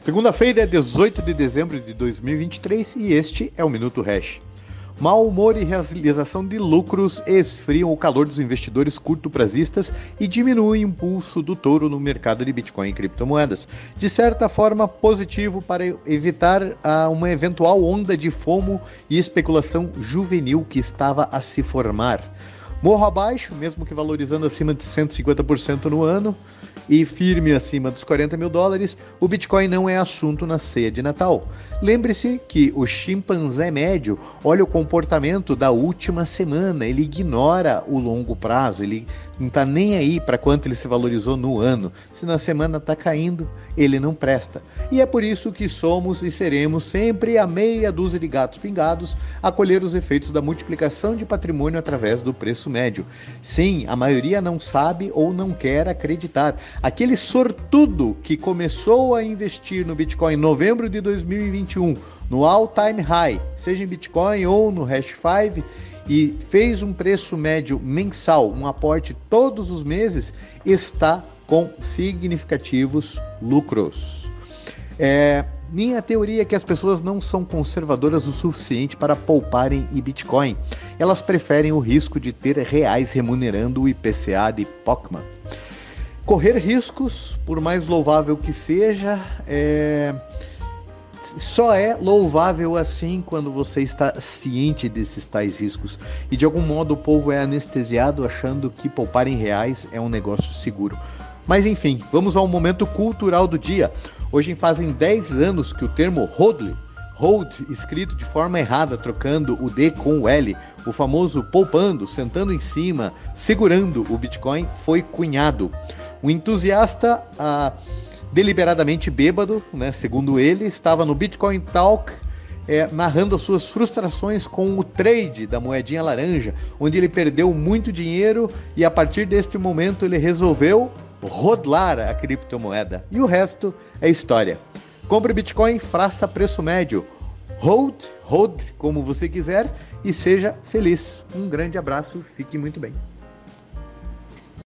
Segunda-feira, 18 de dezembro de 2023 e este é o Minuto Hash. Mau humor e realização de lucros esfriam o calor dos investidores curto-prazistas e diminuem o impulso do touro no mercado de Bitcoin e criptomoedas. De certa forma, positivo para evitar uh, uma eventual onda de fomo e especulação juvenil que estava a se formar. Morro abaixo, mesmo que valorizando acima de 150% no ano e firme acima dos 40 mil dólares, o Bitcoin não é assunto na ceia de Natal. Lembre-se que o chimpanzé médio olha o comportamento da última semana, ele ignora o longo prazo, ele não está nem aí para quanto ele se valorizou no ano. Se na semana está caindo, ele não presta. E é por isso que somos e seremos sempre a meia dúzia de gatos pingados a colher os efeitos da multiplicação de patrimônio através do preço médio. Sim, a maioria não sabe ou não quer acreditar. Aquele sortudo que começou a investir no Bitcoin em novembro de 2021, no all-time high, seja em Bitcoin ou no Hash 5, e fez um preço médio mensal, um aporte todos os meses, está com significativos lucros. É, minha teoria é que as pessoas não são conservadoras o suficiente para pouparem em Bitcoin. Elas preferem o risco de ter reais remunerando o IPCA de Pocman. Correr riscos, por mais louvável que seja, é só é louvável assim quando você está ciente desses tais riscos. E de algum modo o povo é anestesiado achando que poupar em reais é um negócio seguro. Mas enfim, vamos ao momento cultural do dia. Hoje fazem 10 anos que o termo hodl, hold escrito de forma errada, trocando o D com o L, o famoso poupando, sentando em cima, segurando o Bitcoin, foi cunhado. O entusiasta. Ah, deliberadamente bêbado, né, segundo ele, estava no Bitcoin Talk é, narrando as suas frustrações com o trade da moedinha laranja, onde ele perdeu muito dinheiro e a partir deste momento ele resolveu rodlar a criptomoeda. E o resto é história. Compre Bitcoin, faça preço médio. Hold, hold como você quiser e seja feliz. Um grande abraço, fique muito bem.